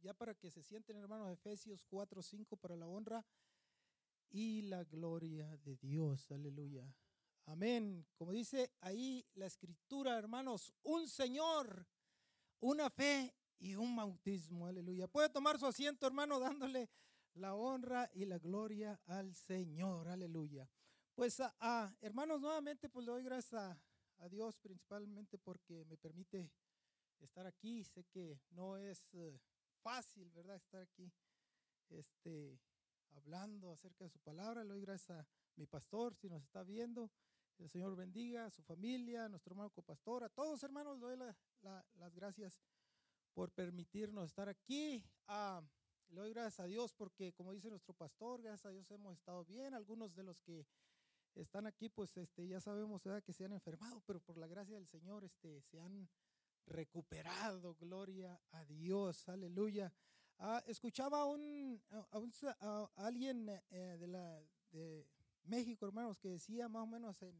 Ya para que se sienten, hermanos, Efesios 4, 5, para la honra y la gloria de Dios. Aleluya. Amén. Como dice ahí la escritura, hermanos, un Señor, una fe y un bautismo. Aleluya. Puede tomar su asiento, hermano, dándole la honra y la gloria al Señor. Aleluya. Pues, a, hermanos, nuevamente, pues le doy gracias a, a, Dios principalmente porque me permite estar aquí. Sé que no es eh, fácil, ¿verdad? Estar aquí, este, hablando acerca de su palabra. Le doy gracias a mi pastor, si nos está viendo. El Señor bendiga a su familia, a nuestro hermano copastor, a todos hermanos, le doy las gracias por permitirnos estar aquí. Ah, le doy gracias a Dios porque, como dice nuestro pastor, gracias a Dios hemos estado bien. Algunos de los que están aquí, pues este, ya sabemos que se han enfermado, pero por la gracia del Señor este, se han recuperado. Gloria a Dios, aleluya. Ah, escuchaba a, un, a, alguien eh, de, la, de México, hermanos, que decía más o menos, en,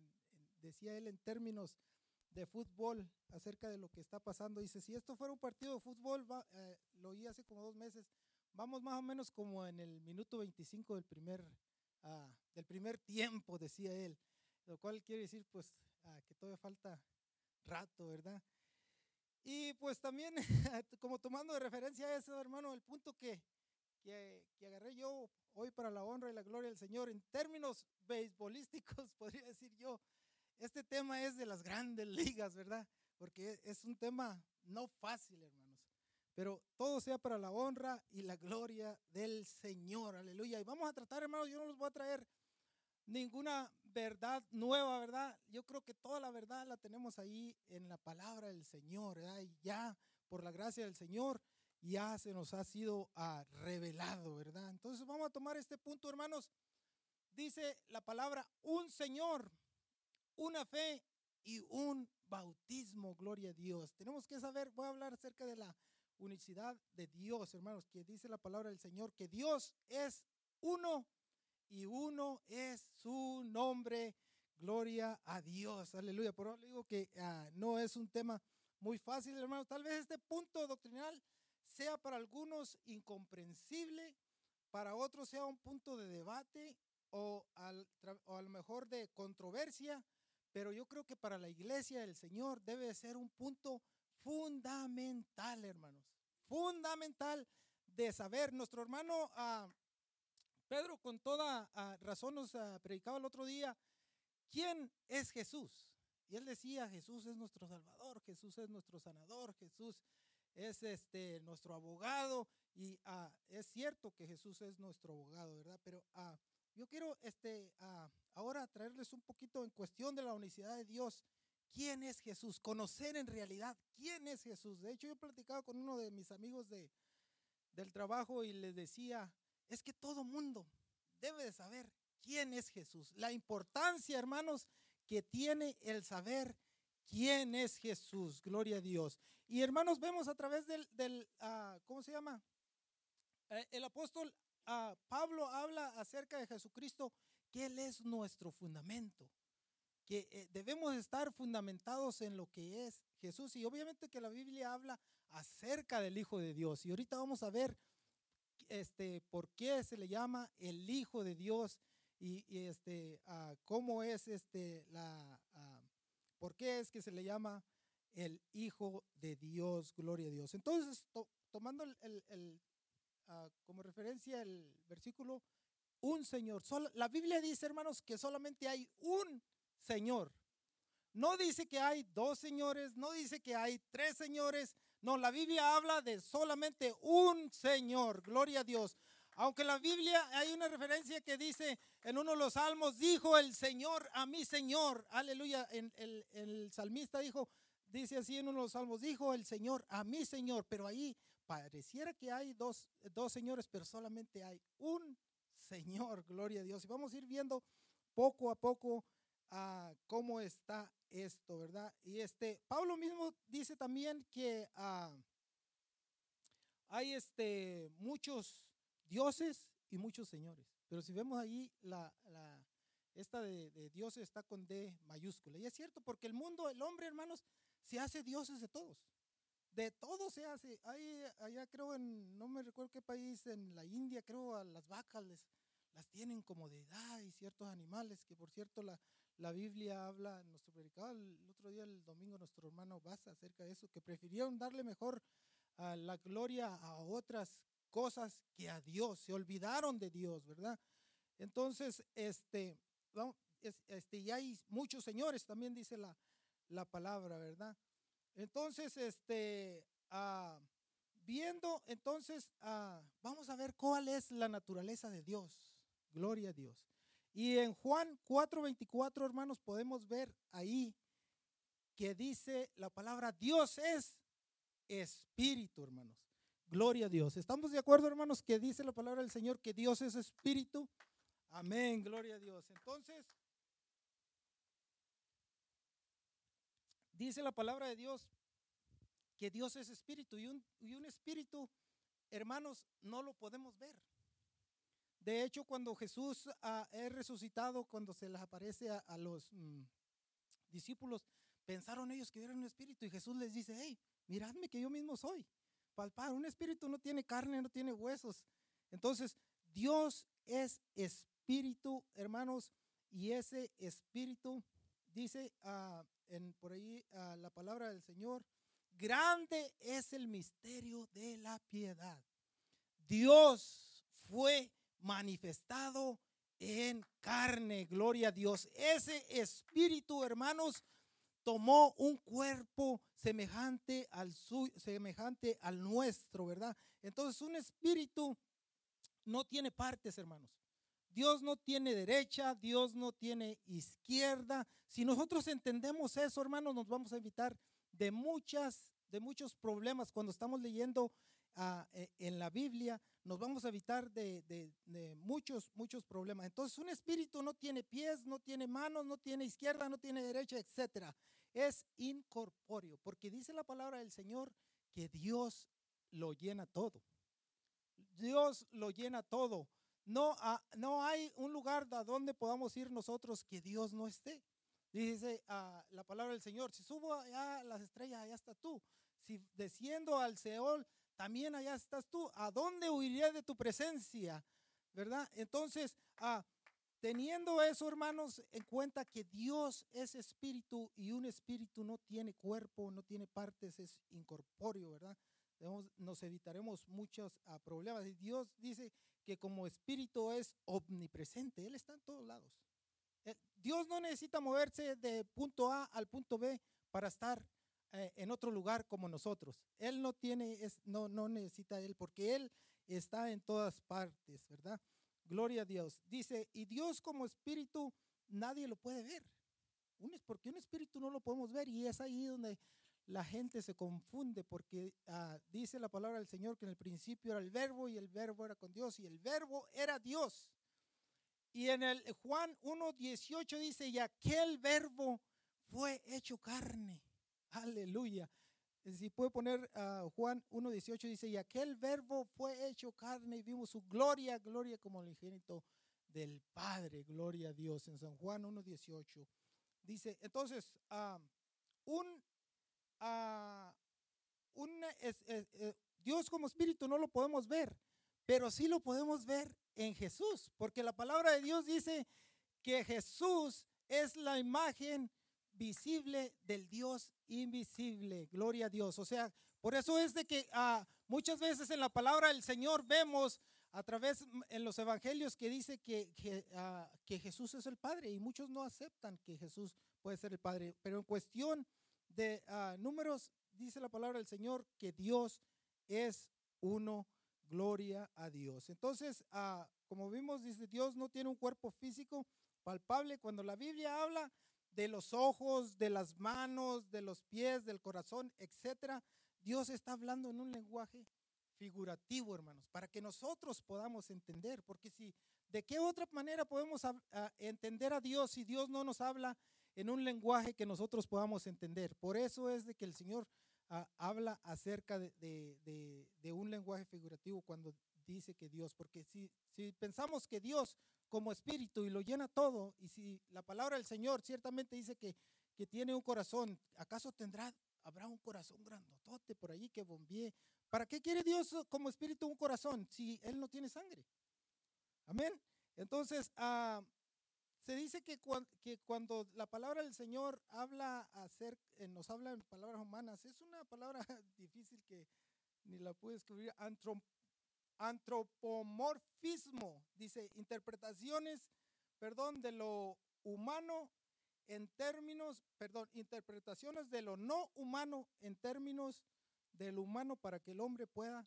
decía él en términos de fútbol acerca de lo que está pasando. Dice, si esto fuera un partido de fútbol, eh, lo oí hace como dos meses, vamos más o menos como en el minuto 25 del primer, ah, del primer tiempo, decía él. Lo cual quiere decir, pues, ah, que todavía falta rato, ¿verdad? Y pues también, como tomando de referencia eso, hermano, el punto que, que, que agarré yo hoy para la honra y la gloria del Señor. En términos beisbolísticos, podría decir yo, este tema es de las grandes ligas, ¿verdad? Porque es un tema no fácil, hermanos. Pero todo sea para la honra y la gloria del Señor. Aleluya. Y vamos a tratar, hermanos, yo no los voy a traer ninguna verdad nueva, ¿verdad? Yo creo que toda la verdad la tenemos ahí en la palabra del Señor, ¿verdad? Y ya, por la gracia del Señor, ya se nos ha sido ah, revelado, ¿verdad? Entonces vamos a tomar este punto, hermanos. Dice la palabra, un Señor, una fe y un bautismo, gloria a Dios. Tenemos que saber, voy a hablar acerca de la unicidad de Dios, hermanos, que dice la palabra del Señor, que Dios es uno y uno es su nombre. Gloria a Dios, aleluya. Por eso digo que ah, no es un tema muy fácil, hermanos. Tal vez este punto doctrinal sea para algunos incomprensible, para otros sea un punto de debate o, al, a lo mejor de controversia, pero yo creo que para la iglesia del Señor debe ser un punto fundamental, hermanos, fundamental de saber. Nuestro hermano ah, Pedro con toda ah, razón nos ah, predicaba el otro día, ¿quién es Jesús? Y él decía, Jesús es nuestro Salvador, Jesús es nuestro sanador, Jesús es este, nuestro abogado y ah, es cierto que Jesús es nuestro abogado, ¿verdad? Pero yo quiero este, ah, ahora traerles un poquito en cuestión de la unicidad de Dios. ¿Quién es Jesús? Conocer en realidad quién es Jesús. De hecho, yo he platicado con uno de mis amigos de, del trabajo y les decía, es que todo mundo debe de saber quién es Jesús. La importancia, hermanos, que tiene el saber quién es Jesús. Gloria a Dios. Y hermanos, vemos a través del, ah, ¿cómo se llama? Eh, el apóstol ah, Pablo habla acerca de Jesucristo, que Él es nuestro fundamento, que eh, debemos estar fundamentados en lo que es Jesús. Y obviamente que la Biblia habla acerca del Hijo de Dios. Y ahorita vamos a ver este, por qué se le llama el Hijo de Dios y, este, ah, cómo es este, la ¿Por qué es que se le llama el Hijo de Dios? Gloria a Dios. Entonces, tomando el, ah, como referencia el versículo, un Señor. la Biblia dice, hermanos, que solamente hay un Señor. No dice que hay dos señores, no dice que hay tres señores. No, la Biblia habla de solamente un Señor. Gloria a Dios. Aunque la Biblia hay una referencia que dice en uno de los salmos, dijo el Señor a mi Señor, aleluya, en, el, salmista dijo, dice así en uno de los salmos, dijo el Señor a mi Señor, pero ahí pareciera que hay dos, dos señores, pero solamente hay un Señor, gloria a Dios. Y vamos a ir viendo poco a poco a cómo está esto, ¿verdad? Y este, Pablo mismo dice también que ah, hay este, muchos dioses y muchos señores. Pero si vemos ahí, la, la esta de, de, dioses está con D mayúscula. Y es cierto, porque el mundo, el hombre, hermanos, se hace dioses de todos. de todo se hace. Hay, allá creo en, no me recuerdo qué país, en la India creo a las vacas les, las tienen como deidad y ciertos animales, que por cierto la, la Biblia habla, en nuestro predicado el otro día, el domingo, nuestro hermano Baza acerca de eso, que prefirieron darle mejor a la gloria a otras cosas que a Dios, se olvidaron de Dios, ¿verdad? Entonces, este, este, y hay muchos señores, también dice la, la palabra, ¿verdad? Entonces, este, ah, viendo, entonces, ah, vamos a ver cuál es la naturaleza de Dios. Gloria a Dios. Y en Juan 4:24, hermanos, podemos ver ahí que dice la palabra Dios es espíritu, hermanos. Gloria a Dios. ¿Estamos de acuerdo, hermanos, que dice la palabra del Señor que Dios es espíritu? Amén, gloria a Dios. Entonces, dice la palabra de Dios que Dios es espíritu y un, y un espíritu, hermanos, no lo podemos ver. De hecho, cuando Jesús ha es resucitado, cuando se les aparece a, los mm, discípulos, pensaron ellos que era un espíritu y Jesús les dice, hey, miradme que yo mismo soy. Palpar, un espíritu no tiene carne, no tiene huesos. Entonces, Dios es espíritu, hermanos, y ese espíritu dice uh, en, por ahí uh, la palabra del Señor, grande es el misterio de la piedad. Dios fue manifestado en carne, gloria a Dios. Ese espíritu, hermanos, tomó un cuerpo semejante al semejante al nuestro, ¿verdad? Entonces, un espíritu no tiene partes, hermanos. Dios no tiene derecha, Dios no tiene izquierda. Si nosotros entendemos eso, hermanos, nos vamos a evitar de muchas, de muchos problemas cuando estamos leyendo ah, e, en la Biblia. Nos vamos a evitar de, muchos, muchos problemas. Entonces, un espíritu no tiene pies, no tiene manos, no tiene izquierda, no tiene derecha, etcétera. Es incorpóreo, porque dice la palabra del Señor que Dios lo llena todo. Dios lo llena todo. No, no hay un lugar a donde podamos ir nosotros que Dios no esté. Dice ah, la palabra del Señor, si subo a las estrellas, allá estás tú. Si desciendo al Seol, también allá estás tú. ¿A dónde huiré de tu presencia? ¿Verdad? Entonces, ah, teniendo eso, hermanos, en cuenta que Dios es espíritu y un espíritu no tiene cuerpo, no tiene partes, es incorpóreo, ¿verdad? nos evitaremos muchos ah, problemas. Y Dios dice que como espíritu es omnipresente, Él está en todos lados. Eh, Dios no necesita moverse de punto A al punto B para estar en otro lugar como nosotros. Él no tiene, es, no, no necesita Él porque Él está en todas partes, ¿verdad? Gloria a Dios. Dice, y Dios como espíritu nadie lo puede ver. Porque un espíritu no lo podemos ver y es ahí donde la gente se confunde porque ah, dice la palabra del Señor que en el principio era el verbo y el verbo era con Dios y el verbo era Dios. Y en el Juan 1.18 dice, y aquel verbo fue hecho carne. Aleluya. Si puede poner uh, Juan 1.18 dice, y aquel verbo fue hecho carne y vimos su gloria, gloria como el ingénito del Padre, gloria a Dios. En San Juan 1.18 dice, entonces, uh, un eh, Dios como espíritu no lo podemos ver, pero sí lo podemos ver en Jesús, porque la palabra de Dios dice que Jesús es la imagen visible del Dios invisible. Gloria a Dios. O sea, por eso es de que ah, muchas veces en la palabra del Señor vemos a través mm, en los evangelios que dice que, ah, que Jesús es el Padre y muchos no aceptan que Jesús puede ser el Padre. Pero en cuestión de ah, números dice la palabra del Señor que Dios es uno, gloria a Dios. Entonces, como vimos, dice Dios no tiene un cuerpo físico palpable. Cuando la Biblia habla de los ojos, de las manos, de los pies, del corazón, etcétera, Dios está hablando en un lenguaje figurativo, hermanos, para que nosotros podamos entender, porque si de qué otra manera podemos entender a Dios si Dios no nos habla en un lenguaje que nosotros podamos entender. Por eso es de que el Señor ah, habla acerca de, un lenguaje figurativo cuando dice que Dios, porque si, si pensamos que Dios como espíritu y lo llena todo, y si la palabra del Señor ciertamente dice que, que tiene un corazón, ¿acaso tendrá habrá un corazón grandotote por allí que bombee. ¿Para qué quiere Dios como espíritu un corazón si Él no tiene sangre? Amén. Entonces, ah, se dice que, que, cuando la palabra del Señor habla hacer, eh, nos habla en palabras humanas, es una palabra difícil que ni la pude escribir, antropomorfismo, dice, interpretaciones, perdón, de lo humano en términos, perdón, interpretaciones de lo no humano en términos del humano para que el hombre pueda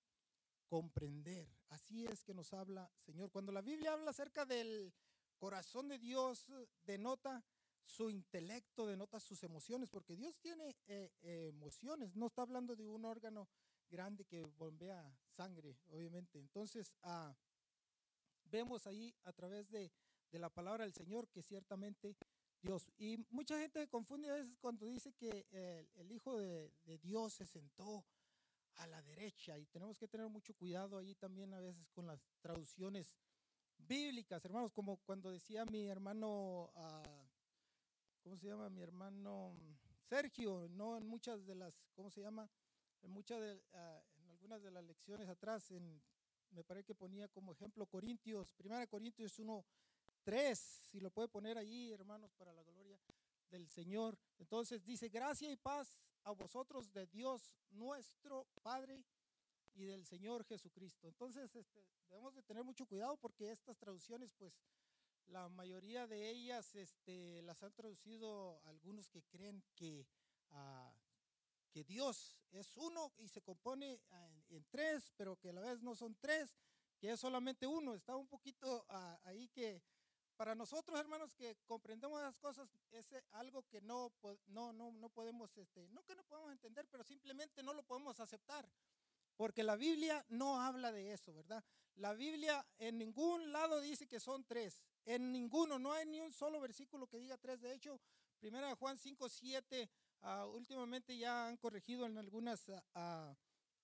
comprender. Así es que nos habla Señor. Cuando la Biblia habla acerca del corazón de Dios, denota su intelecto, denota sus emociones, porque Dios tiene eh, emociones, no está hablando de un órgano grande que bombea sangre, obviamente. Entonces, ah, vemos ahí a través de, la palabra del Señor que ciertamente Dios. Y mucha gente confunde a veces cuando dice que el, Hijo de, Dios se sentó a la derecha y tenemos que tener mucho cuidado ahí también a veces con las traducciones bíblicas, hermanos, como cuando decía mi hermano, ah, ¿cómo se llama? Mi hermano Sergio, no en muchas de las, ¿cómo se llama? En muchas de, ah, algunas de las lecciones atrás, en, me parece que ponía como ejemplo Corintios, Primera Corintios 1, 3, si lo puede poner allí, hermanos, para la gloria del Señor. Entonces dice, gracia y paz a vosotros de Dios nuestro Padre y del Señor Jesucristo. Entonces este, debemos de tener mucho cuidado porque estas traducciones, pues la mayoría de ellas este, las han traducido algunos que creen que, uh, que Dios es uno y se compone en, tres, pero que a la vez no son tres, que es solamente uno. Está un poquito uh, ahí que para nosotros, hermanos, que comprendemos las cosas, es algo que no, no, no, no podemos, este, no que no podemos entender, pero simplemente no lo podemos aceptar. Porque la Biblia no habla de eso, ¿verdad? La Biblia en ningún lado dice que son tres. En ninguno, no hay ni un solo versículo que diga tres. De hecho, primera Juan 5, 7, ah, últimamente ya han corregido en algunas ah, ah,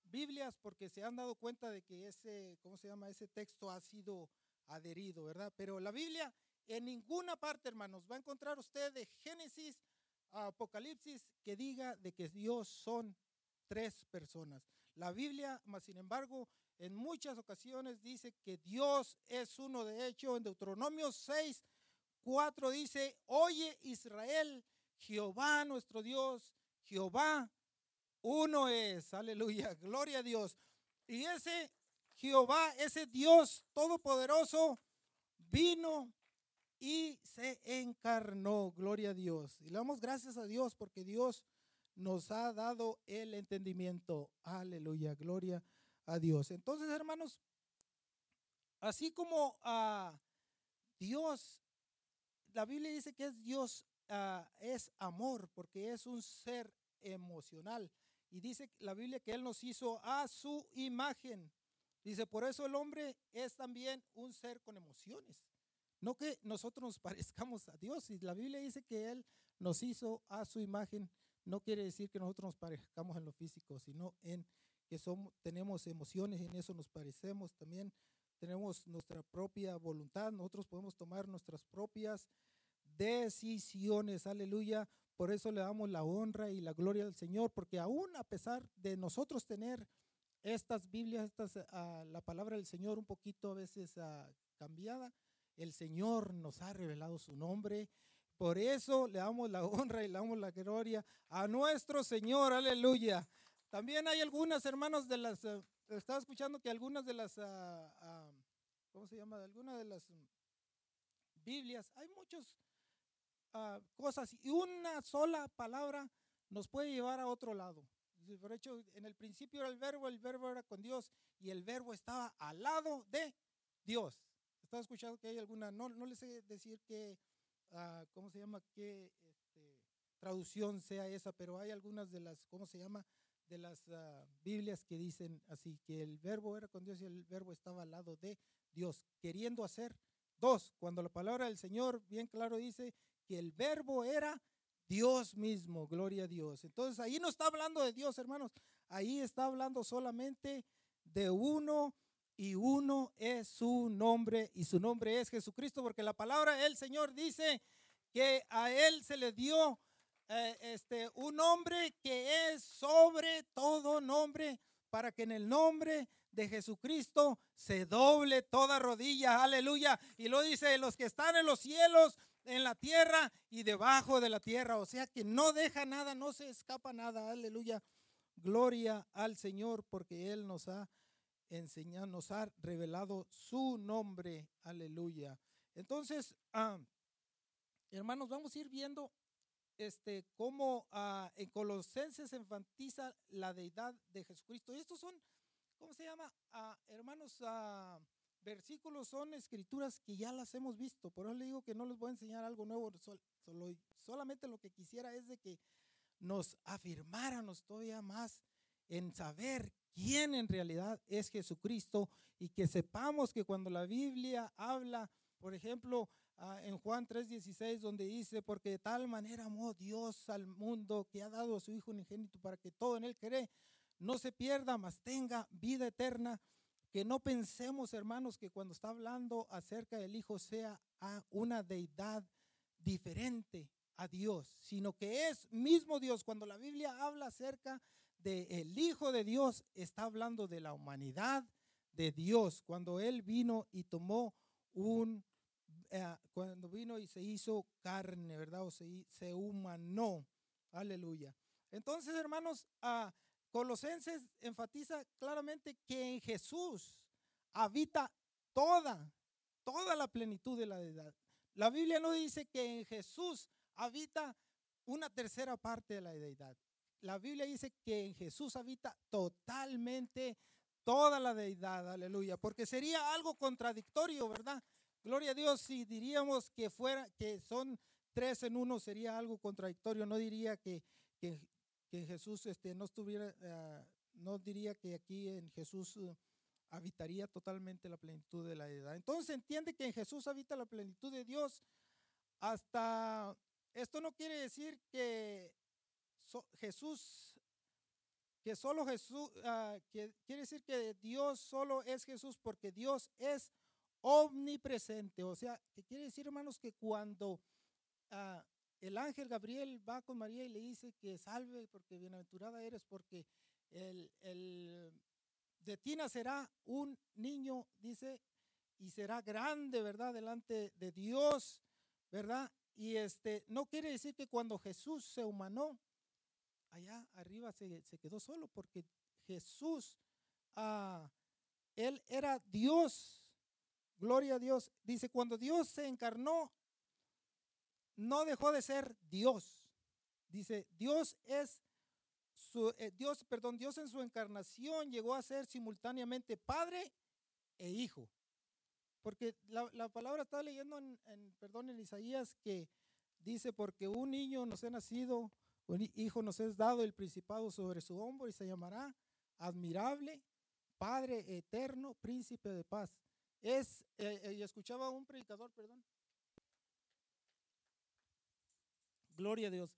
Biblias porque se han dado cuenta de que ese, ¿cómo se llama? Ese texto ha sido adherido, ¿verdad? Pero la Biblia en ninguna parte, hermanos, va a encontrar usted de Génesis a Apocalipsis que diga de que Dios son tres personas. La Biblia, más sin embargo, en muchas ocasiones dice que Dios es uno. De hecho, en Deuteronomio 6, 4 dice, oye Israel, Jehová nuestro Dios, Jehová uno es. Aleluya, gloria a Dios. Y ese Jehová, ese Dios todopoderoso, vino y se encarnó, gloria a Dios. Y le damos gracias a Dios porque Dios nos ha dado el entendimiento. Aleluya, gloria a Dios. Entonces, hermanos, así como a Dios, la Biblia dice que es Dios, ah, es amor, porque es un ser emocional. Y dice la Biblia que Él nos hizo a su imagen. Dice, por eso el hombre es también un ser con emociones. No que nosotros nos parezcamos a Dios. Y la Biblia dice que Él nos hizo a su imagen, no quiere decir que nosotros nos parezcamos en lo físico, sino en que somos, tenemos emociones, en eso nos parecemos también. Tenemos nuestra propia voluntad, nosotros podemos tomar nuestras propias decisiones, aleluya. Por eso le damos la honra y la gloria al Señor, porque aún a pesar de nosotros tener estas Biblias, estas, ah, la palabra del Señor un poquito a veces ah, cambiada, el Señor nos ha revelado su nombre. Por eso le damos la honra y le damos la gloria a nuestro Señor. Aleluya. También hay algunas, hermanos, de las, eh, estaba escuchando que algunas de las, ¿cómo se llama? Algunas de las Biblias, hay muchas ah, cosas y una sola palabra nos puede llevar a otro lado. Por hecho, en el principio era el verbo, el verbo era con Dios y el verbo estaba al lado de Dios. Estaba escuchando que hay alguna, no, no les sé decir que, ¿cómo se llama? Qué este, traducción sea esa, pero hay algunas de las, ¿cómo se llama? de las ah, Biblias que dicen así, que el verbo era con Dios y el verbo estaba al lado de Dios, queriendo hacer dos, cuando la palabra del Señor bien claro dice que el verbo era Dios mismo, gloria a Dios. Entonces ahí no está hablando de Dios, hermanos, ahí está hablando solamente de uno y uno es su nombre y su nombre es Jesucristo, porque la palabra del Señor dice que a Él se le dio eh, este, un nombre que es sobre todo nombre, para que en el nombre de Jesucristo se doble toda rodilla, aleluya. Y lo dice, los que están en los cielos, en la tierra y debajo de la tierra. O sea que no deja nada, no se escapa nada, aleluya. Gloria al Señor porque Él nos ha enseñado, nos ha revelado su nombre, aleluya. Entonces, ah, hermanos, vamos a ir viendo este, cómo ah, en Colosenses se enfatiza la deidad de Jesucristo. Y estos son, ¿cómo se llama? Ah, hermanos, versículos son escrituras que ya las hemos visto. Por eso le digo que no les voy a enseñar algo nuevo. Solo, solamente lo que quisiera es de que nos afirmáramos todavía más en saber quién en realidad es Jesucristo y que sepamos que cuando la Biblia habla, por ejemplo, Ah, en Juan 3:16, donde dice, porque de tal manera amó Dios al mundo que ha dado a su Hijo unigénito para que todo en él cree, no se pierda, mas tenga vida eterna. Que no pensemos, hermanos, que cuando está hablando acerca del Hijo sea a una deidad diferente a Dios, sino que es mismo Dios. Cuando la Biblia habla acerca del Hijo de Dios, está hablando de la humanidad de Dios, cuando Él vino y tomó un eh, cuando vino y se hizo carne, ¿verdad? O se, humanó. Aleluya. Entonces, hermanos, a Colosenses enfatiza claramente que en Jesús habita toda, toda la plenitud de la deidad. La Biblia no dice que en Jesús habita una tercera parte de la deidad. La Biblia dice que en Jesús habita totalmente toda la deidad, aleluya, porque sería algo contradictorio, ¿verdad? Gloria a Dios, si diríamos que fuera, que son tres en uno, sería algo contradictorio. No diría que, que, Jesús este, no estuviera, ah, no diría que aquí en Jesús uh, habitaría totalmente la plenitud de la edad. Entonces entiende que en Jesús habita la plenitud de Dios. Hasta esto no quiere decir que Jesús, que solo Jesús, uh, que quiere decir que Dios solo es Jesús porque Dios es omnipresente. O sea, ¿qué quiere decir, hermanos, que cuando ah, el ángel Gabriel va con María y le dice que salve porque bienaventurada eres, porque el, el, de ti nacerá un niño, dice, y será grande, ¿verdad? Delante de Dios, ¿verdad? Y este, no quiere decir que cuando Jesús se humanó, allá arriba se, se quedó solo, porque Jesús, ah, él era Dios, Gloria a Dios. Dice, cuando Dios se encarnó, no dejó de ser Dios. Dice, Dios es su, eh, Dios, perdón, Dios en su encarnación llegó a ser simultáneamente Padre e Hijo. Porque la, palabra está leyendo en, perdón, en Isaías que dice, porque un niño nos ha nacido, un hijo nos es dado el principado sobre su hombro y se llamará admirable, Padre eterno, príncipe de paz. Es, eh, eh, y escuchaba un predicador, perdón. Gloria a Dios.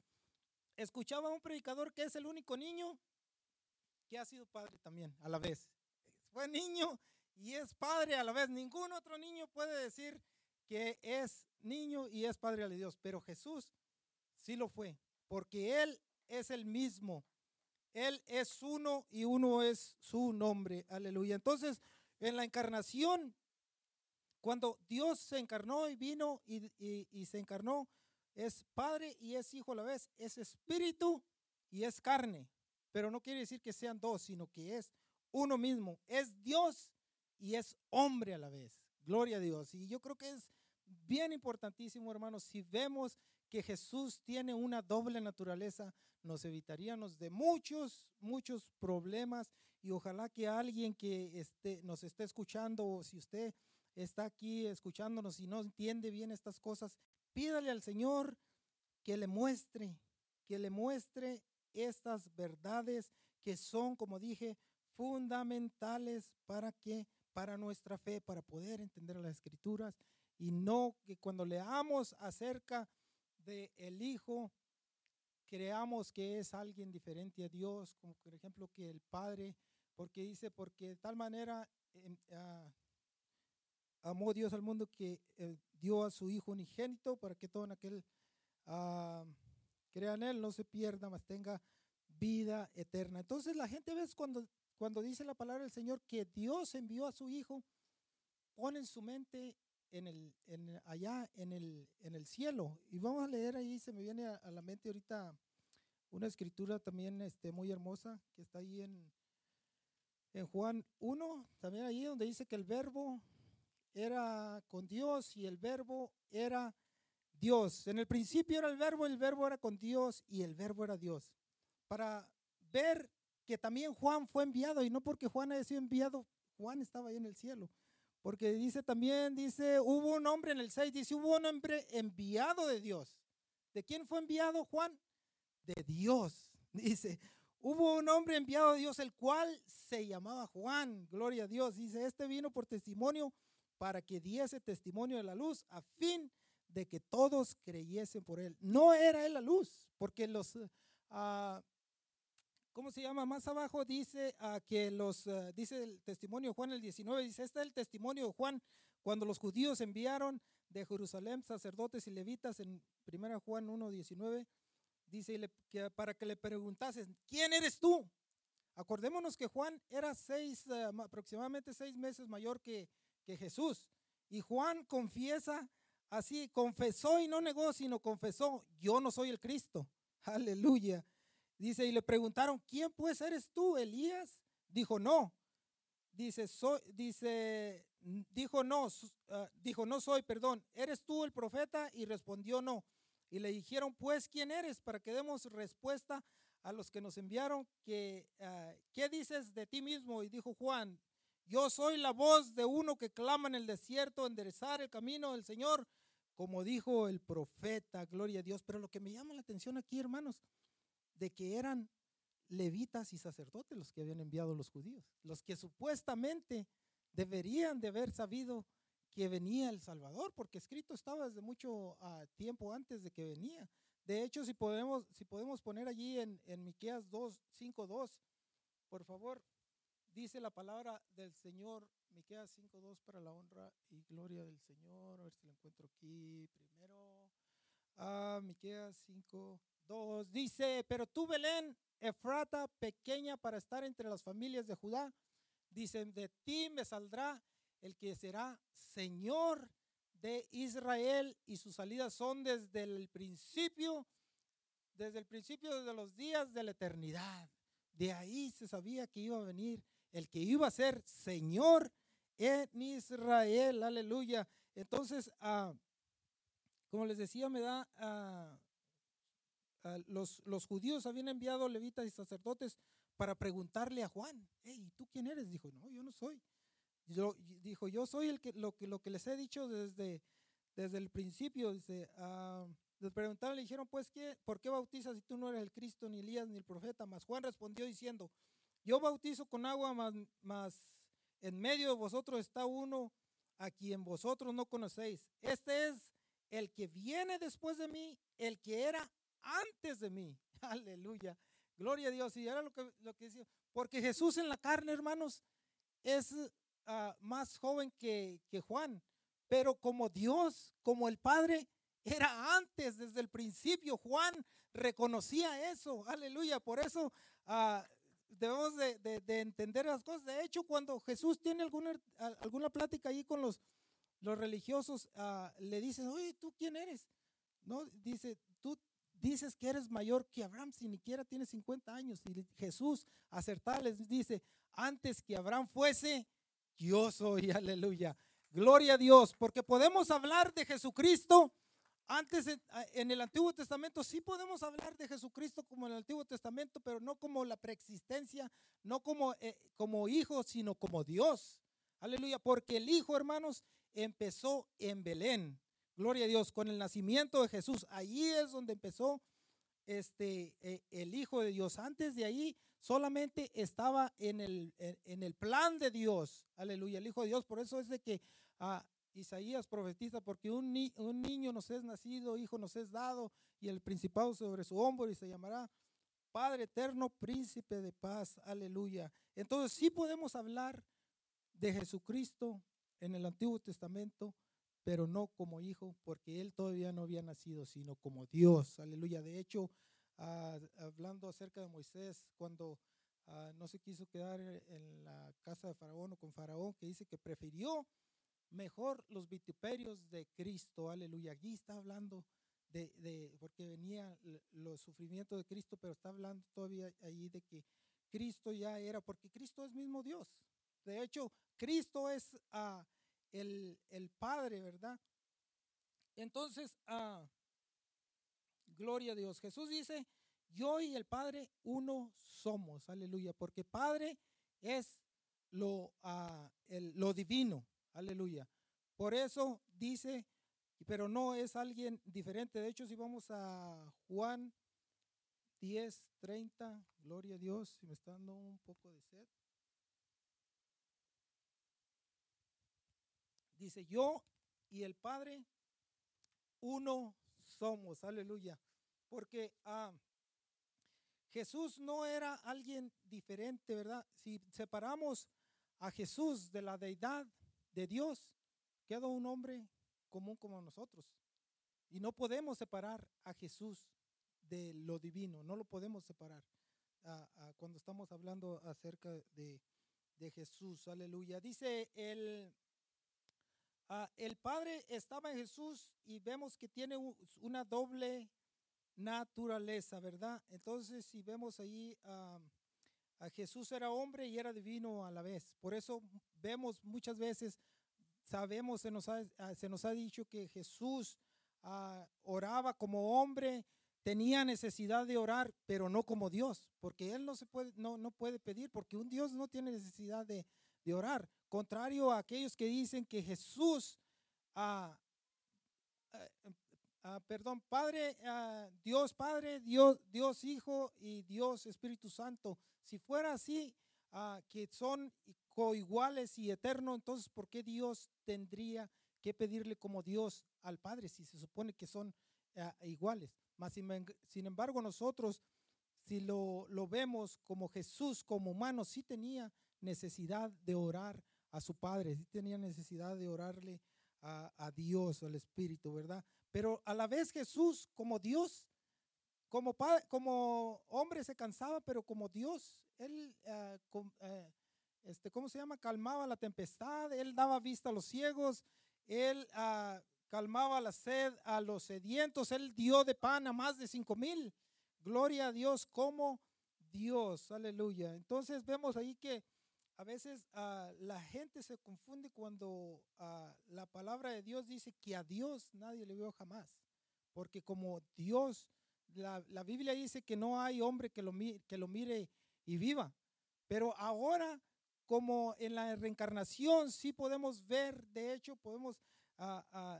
Escuchaba un predicador que es el único niño que ha sido padre también a la vez. Fue niño y es padre a la vez. Ningún otro niño puede decir que es niño y es padre de Dios, pero Jesús sí lo fue, porque Él es el mismo. Él es uno y uno es su nombre. Aleluya. Entonces, en la encarnación, cuando Dios se encarnó y vino y, se encarnó, es Padre y es Hijo a la vez, es Espíritu y es carne. Pero no quiere decir que sean dos, sino que es uno mismo. Es Dios y es hombre a la vez. Gloria a Dios. Y yo creo que es bien importantísimo, hermanos, si vemos que Jesús tiene una doble naturaleza, nos evitaríamos de muchos, muchos problemas. Y ojalá que alguien que esté, nos esté escuchando, o si usted está aquí escuchándonos y no entiende bien estas cosas, pídale al Señor que le muestre, que le muestre estas verdades que son, como dije, fundamentales para que para nuestra fe, para poder entender las escrituras y no que cuando leamos acerca de el Hijo creamos que es alguien diferente a Dios, como por ejemplo que el Padre, porque dice, porque de tal manera em, ah, amó Dios al mundo que eh, dio a su Hijo unigénito para que todo aquel ah, crea en Él no se pierda, mas tenga vida eterna. Entonces la gente ve cuando, cuando dice la palabra del Señor que Dios envió a su Hijo, pone en su mente en el, en, allá en el, en el cielo. Y vamos a leer ahí, se me viene a, la mente ahorita una escritura también este, muy hermosa que está ahí en, en Juan 1, también ahí donde dice que el verbo era con Dios y el verbo era Dios. En el principio era el verbo, el verbo era con Dios y el verbo era Dios. Para ver que también Juan fue enviado y no porque Juan haya sido enviado, Juan estaba ahí en el cielo. Porque dice también, dice, hubo un hombre en el 6, dice, hubo un hombre enviado de Dios. ¿De quién fue enviado Juan? De Dios. Dice, hubo un hombre enviado de Dios, el cual se llamaba Juan. Gloria a Dios. Dice, este vino por testimonio para que diese testimonio de la luz, a fin de que todos creyesen por él. No era él la luz, porque los, uh, ¿cómo se llama? Más abajo dice uh, que los, uh, dice el testimonio de Juan el 19, dice, este es el testimonio de Juan cuando los judíos enviaron de Jerusalén sacerdotes y levitas en 1 Juan 1, 19, dice que para que le preguntasen, ¿quién eres tú? Acordémonos que Juan era seis, aproximadamente seis meses mayor que, que Jesús. Y Juan confiesa así, confesó y no negó, sino confesó, yo no soy el Cristo. Aleluya. Dice, y le preguntaron, ¿quién pues eres tú, Elías? Dijo, no. Dice, soy, dice, dijo no, ah, dijo, no soy, perdón, ¿eres tú el profeta? Y respondió no. Y le dijeron, pues, ¿quién eres? Para que demos respuesta a los que nos enviaron, que, ah, ¿qué dices de ti mismo? Y dijo Juan, yo soy la voz de uno que clama en el desierto, enderezar el camino del Señor, como dijo el profeta, gloria a Dios. Pero lo que me llama la atención aquí, hermanos, de que eran levitas y sacerdotes los que habían enviado los judíos, los que supuestamente deberían de haber sabido que venía el Salvador, porque escrito estaba desde mucho ah, tiempo antes de que venía. De hecho, si podemos, si podemos poner allí en, en Miqueas 2, 5, 2, por favor, Dice la palabra del Señor, Miqueas 5.2 para la honra y gloria del Señor. A ver si lo encuentro aquí primero. Ah, Miqueas 5.2 dice, pero tú Belén, Efrata, pequeña para estar entre las familias de Judá, dice, de ti me saldrá el que será Señor de Israel y sus salidas son desde el principio, desde el principio de los días de la eternidad. De ahí se sabía que iba a venir el que iba a ser Señor en Israel, aleluya. Entonces, ah, como les decía, me da, ah, ah, los, judíos habían enviado levitas y sacerdotes para preguntarle a Juan, hey, ¿tú quién eres? Dijo, no, yo no soy. Dijo, yo soy el que lo, que les he dicho desde, desde el principio. Dice, les preguntaron, le dijeron, pues, ¿qué, ¿por qué bautizas si tú no eres el Cristo, ni Elías, ni el profeta? Mas Juan respondió diciendo, yo bautizo con agua, mas, en medio de vosotros está uno a quien vosotros no conocéis. Este es el que viene después de mí, el que era antes de mí. Aleluya. Gloria a Dios. Y era lo que, lo que decía. Porque Jesús en la carne, hermanos, es ah, más joven que, que, Juan. Pero como Dios, como el Padre, era antes, desde el principio. Juan reconocía eso. Aleluya. Por eso uh, debemos de, entender las cosas. De hecho, cuando Jesús tiene alguna, alguna plática ahí con los, los religiosos, ah, le dicen, oye, ¿tú quién eres? No, dice, tú dices que eres mayor que Abraham, si ni siquiera tienes 50 años. Y Jesús acertado les dice, antes que Abraham fuese, yo soy, aleluya. Gloria a Dios, porque podemos hablar de Jesucristo antes en, el Antiguo Testamento sí podemos hablar de Jesucristo como en el Antiguo Testamento, pero no como la preexistencia, no como, eh, como hijo, sino como Dios. Aleluya, porque el hijo, hermanos, empezó en Belén. Gloria a Dios, con el nacimiento de Jesús. Ahí es donde empezó este, eh, el Hijo de Dios. Antes de ahí solamente estaba en el, en, el plan de Dios. Aleluya, el Hijo de Dios. Por eso es de que ah, Isaías profetiza, porque un, un, niño nos es nacido, hijo nos es dado, y el principado sobre su hombro, y se llamará Padre eterno, príncipe de paz. Aleluya. Entonces sí podemos hablar de Jesucristo en el Antiguo Testamento, pero no como hijo, porque él todavía no había nacido, sino como Dios. Aleluya. De hecho, ah, hablando acerca de Moisés, cuando ah, no se quiso quedar en la casa de Faraón o con Faraón, que dice que prefirió mejor los vituperios de Cristo. Aleluya. Aquí está hablando de, de porque venía los sufrimientos de Cristo, pero está hablando todavía ahí de que Cristo ya era, porque Cristo es mismo Dios. De hecho, Cristo es uh, el, el, Padre, ¿verdad? Entonces, uh, gloria a Dios. Jesús dice, yo y el Padre uno somos, aleluya, porque Padre es lo, uh, el, lo divino, aleluya. Por eso dice, pero no es alguien diferente. De hecho, si vamos a Juan 10, 30, gloria a Dios, si me está dando un poco de sed. Dice, yo y el Padre, uno somos, aleluya. Porque ah, Jesús no era alguien diferente, ¿verdad? Si separamos a Jesús de la deidad de Dios, queda un hombre común como nosotros. Y no podemos separar a Jesús de lo divino, no lo podemos separar cuando estamos hablando acerca de, Jesús, aleluya. Dice el, el Padre estaba en Jesús y vemos que tiene una doble naturaleza, ¿verdad? Entonces, si vemos ahí, a Jesús era hombre y era divino a la vez. Por eso vemos muchas veces, sabemos, se nos ha, se nos ha dicho que Jesús oraba como hombre tenía necesidad de orar, pero no como Dios, porque él no se puede, no, no puede pedir, porque un Dios no tiene necesidad de, de orar. Contrario a aquellos que dicen que Jesús, ah, ah, ah, perdón, Padre, Dios Padre, Dios, Dios Hijo y Dios Espíritu Santo. Si fuera así, que son coiguales y eternos, entonces ¿por qué Dios tendría que pedirle como Dios al Padre si se supone que son iguales? sin embargo, nosotros, si lo, lo vemos como Jesús, como humano, sí tenía necesidad de orar a su Padre, sí tenía necesidad de orarle a, a, Dios, al Espíritu, ¿verdad? Pero a la vez Jesús, como Dios, como, padre, como hombre se cansaba, pero como Dios, él, uh, este, ¿cómo se llama? Calmaba la tempestad, él daba vista a los ciegos, él uh, calmaba la sed a los sedientos, Él dio de pan a más de cinco mil. Gloria a Dios como Dios, aleluya. Entonces vemos ahí que a veces ah, la gente se confunde cuando ah, la palabra de Dios dice que a Dios nadie le vio jamás. Porque como Dios, la, Biblia dice que no hay hombre que lo, que lo mire y viva. Pero ahora, como en la reencarnación, sí podemos ver, de hecho, podemos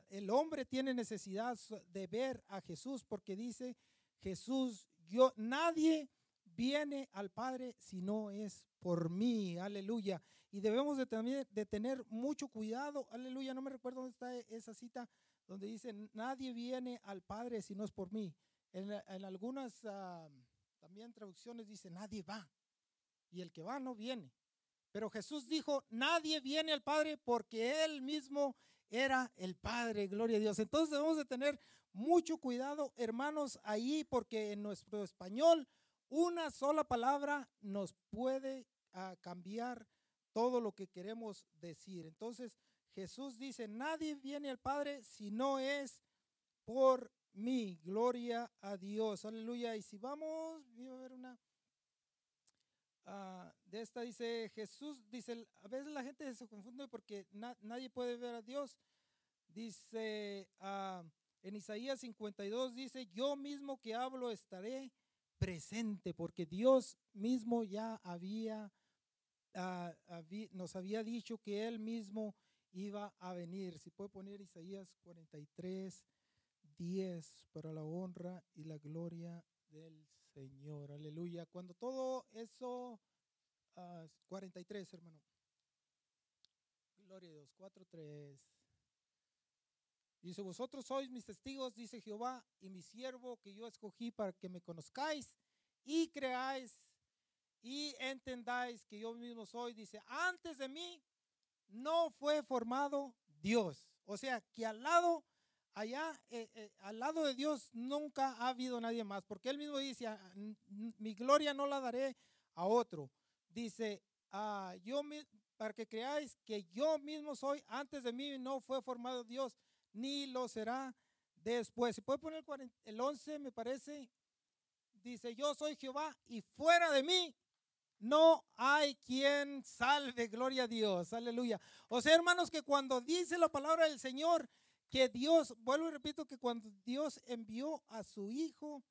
el hombre tiene necesidad de ver a Jesús porque dice Jesús, yo nadie viene al Padre si no es por mí, aleluya. Y debemos de, también de tener mucho cuidado, aleluya, no me recuerdo dónde está esa cita donde dice, nadie viene al Padre si no es por mí. En, algunas ah, también traducciones dice, nadie va. Y el que va no viene. Pero Jesús dijo, nadie viene al Padre porque Él mismo era el Padre, gloria a Dios. Entonces debemos de tener mucho cuidado, hermanos, ahí, porque en nuestro español una sola palabra nos puede ah, cambiar todo lo que queremos decir. Entonces Jesús dice, nadie viene al Padre si no es por mí. Gloria a Dios, aleluya. Y si vamos, voy a ver una... Ah, de esta dice Jesús, dice, a veces la gente se confunde porque nadie puede ver a Dios. Dice ah, en Isaías 52, dice, yo mismo que hablo estaré presente, porque Dios mismo ya había, ah, nos había dicho que Él mismo iba a venir. Si puede poner Isaías 43, 10 para la honra y la gloria del Señor. Aleluya. Cuando todo eso 43, hermano. Gloria a Dios. 4, 3. Dice, vosotros sois mis testigos, dice Jehová, y mi siervo que yo escogí para que me conozcáis y creáis y entendáis que yo mismo soy. Dice, antes de mí no fue formado Dios. O sea, que al lado, allá, eh, eh, al lado de Dios nunca ha habido nadie más, porque él mismo dice, ah, mi gloria no la daré a otro. Dice, ah, yo para que creáis que yo mismo soy, antes de mí no fue formado Dios, ni lo será después. ¿Se puede poner el 11, me parece? Dice, yo soy Jehová y fuera de mí no hay quien salve, gloria a Dios, aleluya. O sea, hermanos, que cuando dice la palabra del Señor, que Dios, vuelvo y repito, que cuando Dios envió a su Hijo,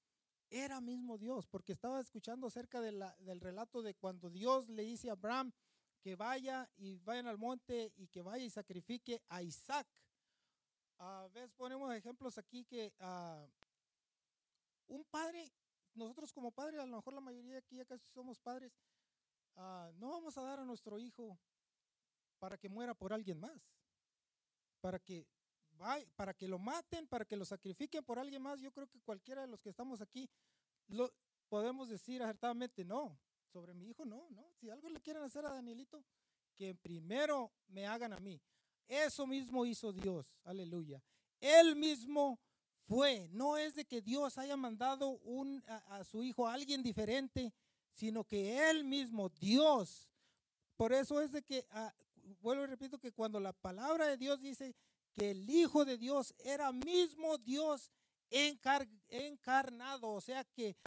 era mismo Dios, porque estaba escuchando acerca de del relato de cuando Dios le dice a Abraham que vaya y vayan al monte y que vaya y sacrifique a Isaac. A veces ponemos ejemplos aquí que uh, un padre, nosotros como padres, a lo mejor la mayoría aquí ya casi somos padres, Ah, no vamos a dar a nuestro hijo para que muera por alguien más, para que, para que lo maten, para que lo sacrifiquen por alguien más. Yo creo que cualquiera de los que estamos aquí podemos decir acertadamente, no, sobre mi hijo no, no. Si algo le quieren hacer a Danielito, que primero me hagan a mí. Eso mismo hizo Dios, aleluya. Él mismo fue, no es de que Dios haya mandado a su hijo a alguien diferente sino que Él mismo, Dios. Por eso es de que, ah, vuelvo y repito, que cuando la palabra de Dios dice que el Hijo de Dios era mismo Dios encarnado, o sea que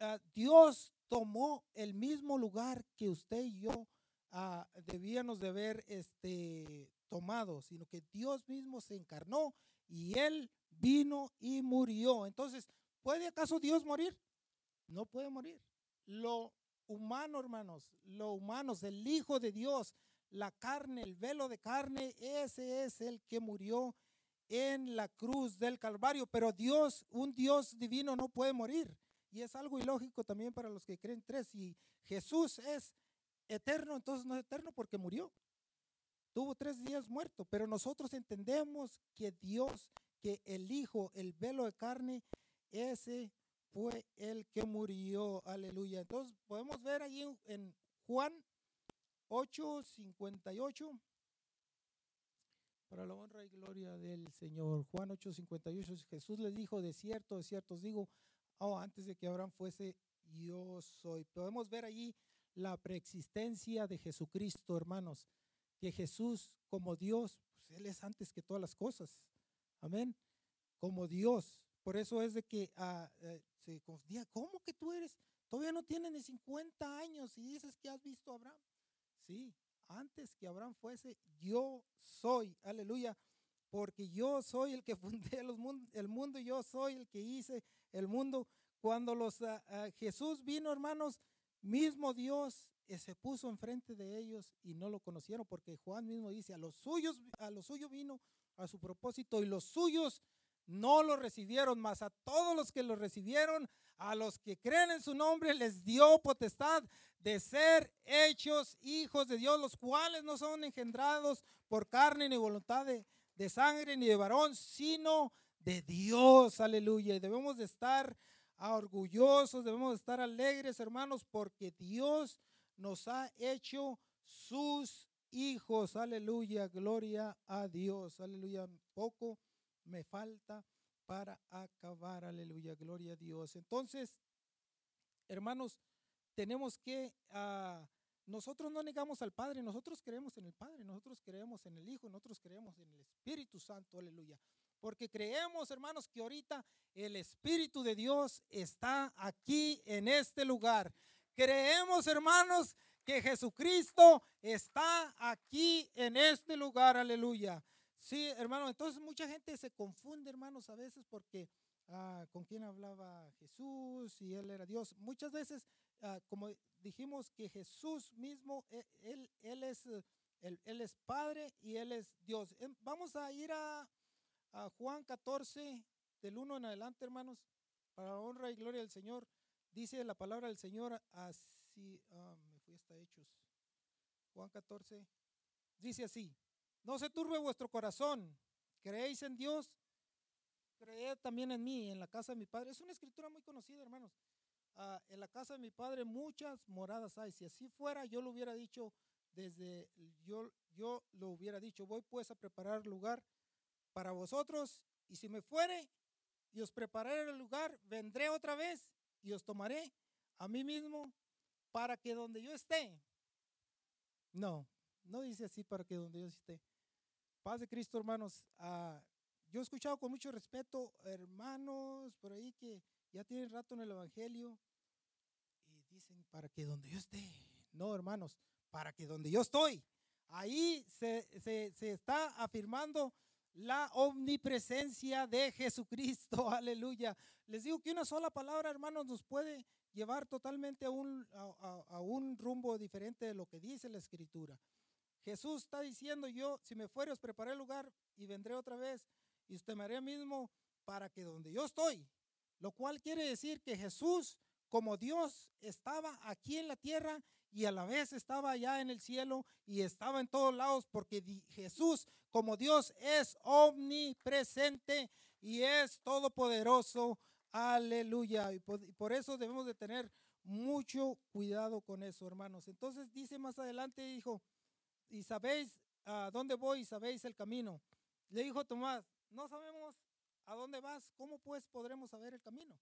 ah, Dios tomó el mismo lugar que usted y yo ah, debíamos de haber este, tomado, sino que Dios mismo se encarnó y Él vino y murió. Entonces, ¿puede acaso Dios morir? No puede morir lo humano, hermanos, lo humano, el Hijo de Dios, la carne, el velo de carne, ese es el que murió en la cruz del Calvario. Pero Dios, un Dios divino no puede morir. Y es algo ilógico también para los que creen tres. Si Jesús es eterno, entonces no es eterno porque murió. Tuvo tres días muerto. Pero nosotros entendemos que Dios, que el Hijo, el velo de carne, ese fue el que murió. Aleluya. Entonces podemos ver allí en Juan 8, 58. Para la honra y gloria del Señor. Juan 8, 58. Jesús le dijo, de cierto, de cierto os digo, oh, antes de que Abraham fuese, yo soy. Podemos ver allí la preexistencia de Jesucristo, hermanos. Que Jesús, como Dios, pues Él es antes que todas las cosas. Amén. Como Dios. Por eso es de que ah, eh, se confundía, ¿cómo que tú eres? Todavía no tienes ni 50 años y dices que has visto a Abraham. Sí, antes que Abraham fuese, yo soy, aleluya, porque yo soy el que fundé los el mundo, yo soy el que hice el mundo. Cuando los ah, ah, Jesús vino, hermanos, mismo Dios eh, se puso enfrente de ellos y no lo conocieron, porque Juan mismo dice, a los suyos, a los suyos vino a su propósito y los suyos no lo recibieron, mas a todos los que lo recibieron, a los que creen en su nombre, les dio potestad de ser hechos hijos de Dios, los cuales no son engendrados por carne ni voluntad de, de sangre ni de varón, sino de Dios. Aleluya. Y debemos de estar orgullosos, debemos de estar alegres, hermanos, porque Dios nos ha hecho sus hijos. Aleluya. Gloria a Dios. Aleluya. Poco falta para acabar. Aleluya, gloria a Dios. Entonces, hermanos, tenemos que, uh, nosotros no negamos al Padre, nosotros creemos en el Padre, nosotros creemos en el Hijo, nosotros creemos en el Espíritu Santo, aleluya. Porque creemos, hermanos, que ahorita el Espíritu de Dios está aquí en este lugar. Creemos, hermanos, que Jesucristo está aquí en este lugar, aleluya. Sí, hermano, entonces mucha gente se confunde, hermanos, a veces porque ah, con quién hablaba Jesús y él era Dios. Muchas veces, ah, como dijimos que Jesús mismo, e, él, él, es, él, él, es Padre y Él es Dios. Em, vamos a ir a, a Juan 14, del 1 en adelante, hermanos, para honra y gloria del Señor. Dice la palabra del Señor así, ah, me fui hasta Hechos. Juan 14, dice así. No se turbe vuestro corazón. Creéis en Dios, creed también en mí, en la casa de mi Padre. Es una escritura muy conocida, hermanos. Ah, en la casa de mi Padre muchas moradas hay. Si así fuera, yo lo hubiera dicho desde, yo, yo lo hubiera dicho, voy pues a preparar lugar para vosotros, y si me fuere y os prepararé el lugar, vendré otra vez y os tomaré a mí mismo para que donde yo esté. No, no dice así para que donde yo esté. Paz de Cristo, hermanos. Ah, yo he escuchado con mucho respeto hermanos por ahí que ya tienen rato en el Evangelio y dicen para que donde yo esté. No, hermanos, para que donde yo estoy. Ahí se, se está afirmando la omnipresencia de Jesucristo. Aleluya. Les digo que una sola palabra, hermanos, nos puede llevar totalmente a un, a, un rumbo diferente de lo que dice la Escritura. Jesús está diciendo, yo, si me fuere, os preparé el lugar y vendré otra vez y usted me haré mismo para que donde yo estoy, lo cual quiere decir que Jesús, como Dios, estaba aquí en la tierra y a la vez estaba allá en el cielo y estaba en todos lados porque Jesús como Dios es omnipresente y es todopoderoso. Aleluya. Y por, eso debemos de tener mucho cuidado con eso, hermanos. Entonces dice más adelante, dijo, y sabéis a dónde voy y sabéis el camino. Le dijo Tomás, no sabemos a dónde vas, ¿cómo pues podremos saber el camino?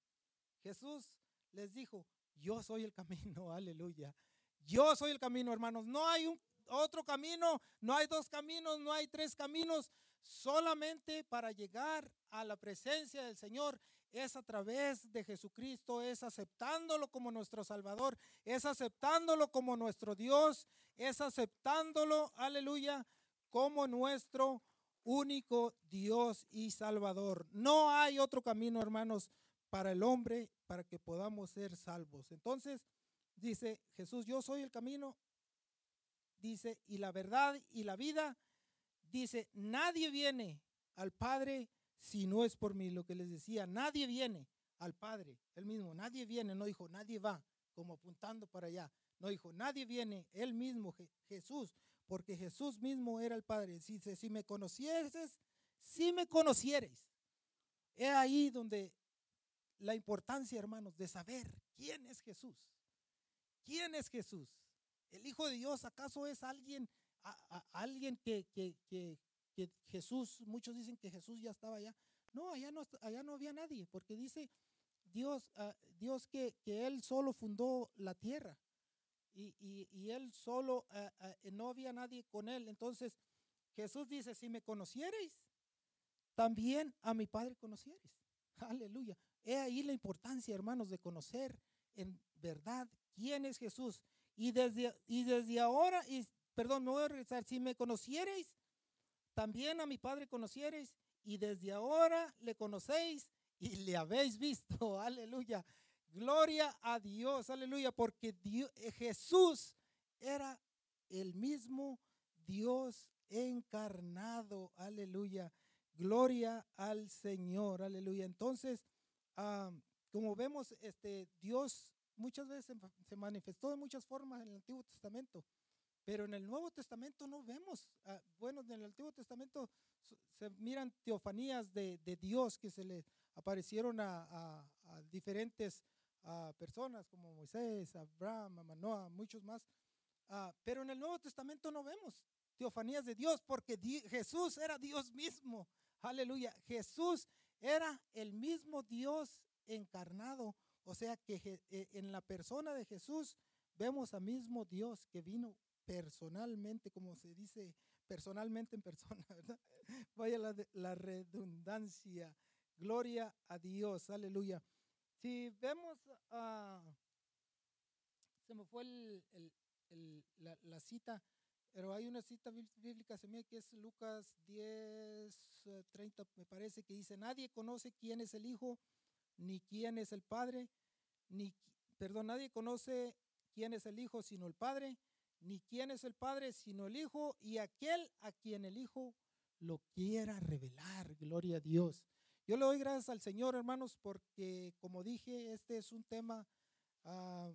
Jesús les dijo, yo soy el camino, aleluya. Yo soy el camino, hermanos. No hay otro camino, no hay dos caminos, no hay tres caminos. Solamente para llegar a la presencia del Señor es a través de Jesucristo, es aceptándolo como nuestro Salvador, es aceptándolo como nuestro Dios, es aceptándolo, aleluya, como nuestro único Dios y Salvador. No hay otro camino, hermanos, para el hombre, para que podamos ser salvos. Entonces, Dice Jesús, yo soy el camino. Dice, y la verdad y la vida. Dice, nadie viene al Padre si no es por mí. Lo que les decía, nadie viene al Padre, él mismo, nadie viene, no dijo, nadie va, como apuntando para allá. No dijo, nadie viene, él mismo, Jesús, porque Jesús mismo era el Padre. Dice, si me conocieses, si me conocieres. Es ahí donde la importancia, hermanos, de saber quién es Jesús. ¿Quién es Jesús? ¿El Hijo de Dios acaso es alguien, alguien que, Jesús, muchos dicen que Jesús ya estaba allá? No, allá no, allá no había nadie, porque dice Dios, ah, Dios que, Él solo fundó la tierra y, Él solo, ah, ah, no había nadie con Él. Entonces Jesús dice, si me conocierais, también a mi Padre conocierais. Aleluya. He ahí la importancia, hermanos, de conocer en verdad quién es Jesús. Y desde, y desde ahora, y, perdón, me voy a regresar, si me conocierais, también a mi Padre conocierais, y desde ahora le conocéis y le habéis visto. Aleluya. Gloria a Dios, aleluya, porque eh, Jesús era el mismo Dios encarnado, aleluya. Gloria al Señor, aleluya. Entonces, como vemos, este Dios muchas veces se manifestó de muchas formas en el Antiguo Testamento, pero en el Nuevo Testamento no vemos, ah, bueno, en el Antiguo Testamento se miran teofanías de, Dios que se le aparecieron a, diferentes personas como Moisés, Abraham, Manoah, muchos más, ah, pero en el Nuevo Testamento no vemos teofanías de Dios porque Jesús era Dios mismo, aleluya, Jesús era el mismo Dios encarnado. O sea que eh, en la persona de Jesús vemos a mismo Dios que vino personalmente, como se dice, personalmente en persona. Vaya la, redundancia. Gloria a Dios, aleluya. Si vemos, uh, se me fue la, cita, pero hay una cita bíblica se me que es Lucas 10, 30, eh, me parece, que dice, nadie conoce quién es el Hijo ni quién es el Padre, ni, perdón, nadie conoce quién es el Hijo sino el Padre, ni quién es el Padre sino el Hijo y aquel a quien el Hijo lo quiera revelar. Gloria a Dios. Yo le doy gracias al Señor, hermanos, porque como dije, este es un tema ah,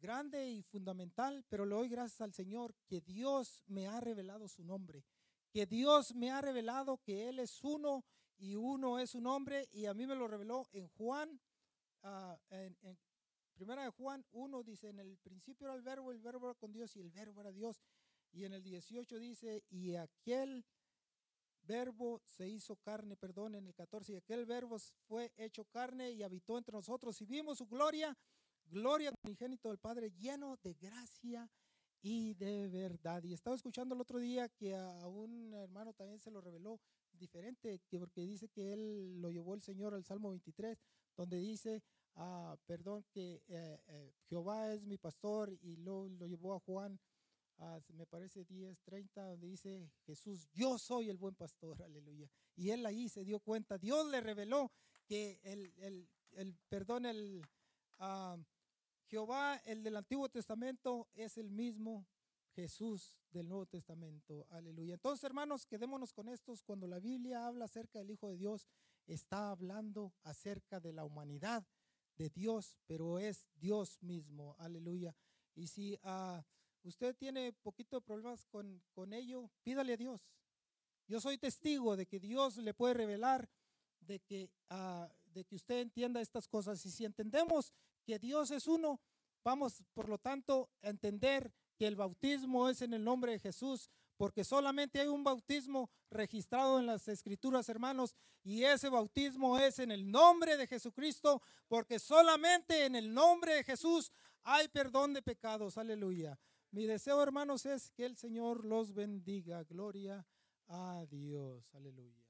grande y fundamental, pero le doy gracias al Señor que Dios me ha revelado su nombre, que Dios me ha revelado que Él es uno y uno es un hombre y a mí me lo reveló en Juan, ah, primera de Juan 1 dice, en el principio era el verbo, el verbo era con Dios y el verbo era Dios. Y en el 18 dice, y aquel verbo se hizo carne, perdón, en el 14, y aquel verbo fue hecho carne y habitó entre nosotros y vimos su gloria, gloria unigénito del Padre, lleno de gracia y de verdad. Y estaba escuchando el otro día que a un hermano también se lo reveló diferente, que porque dice que él lo llevó el Señor al Salmo 23, donde dice, ah, perdón, que eh, eh, Jehová es mi pastor y lo, lo llevó a Juan me parece 10, 30, donde dice Jesús, yo soy el buen pastor, aleluya. Y él ahí se dio cuenta, Dios le reveló que el, el, el perdón, el ah, Jehová, el del Antiguo Testamento, es el mismo Jesús del Nuevo Testamento, aleluya. Entonces, hermanos, quedémonos con estos. Cuando la Biblia habla acerca del Hijo de Dios, está hablando acerca de la humanidad de Dios, pero es Dios mismo, aleluya. Y si... Uh, usted tiene poquito problemas con, con ello, pídale a Dios. Yo soy testigo de que Dios le puede revelar de que, uh, de que usted entienda estas cosas. Y si entendemos que Dios es uno, vamos por lo tanto a entender que el bautismo es en el nombre de Jesús, porque solamente hay un bautismo registrado en las escrituras, hermanos, y ese bautismo es en el nombre de Jesucristo, porque solamente en el nombre de Jesús hay perdón de pecados. Aleluya. Mi deseo, hermanos, es que el Señor los bendiga. Gloria a Dios. Aleluya.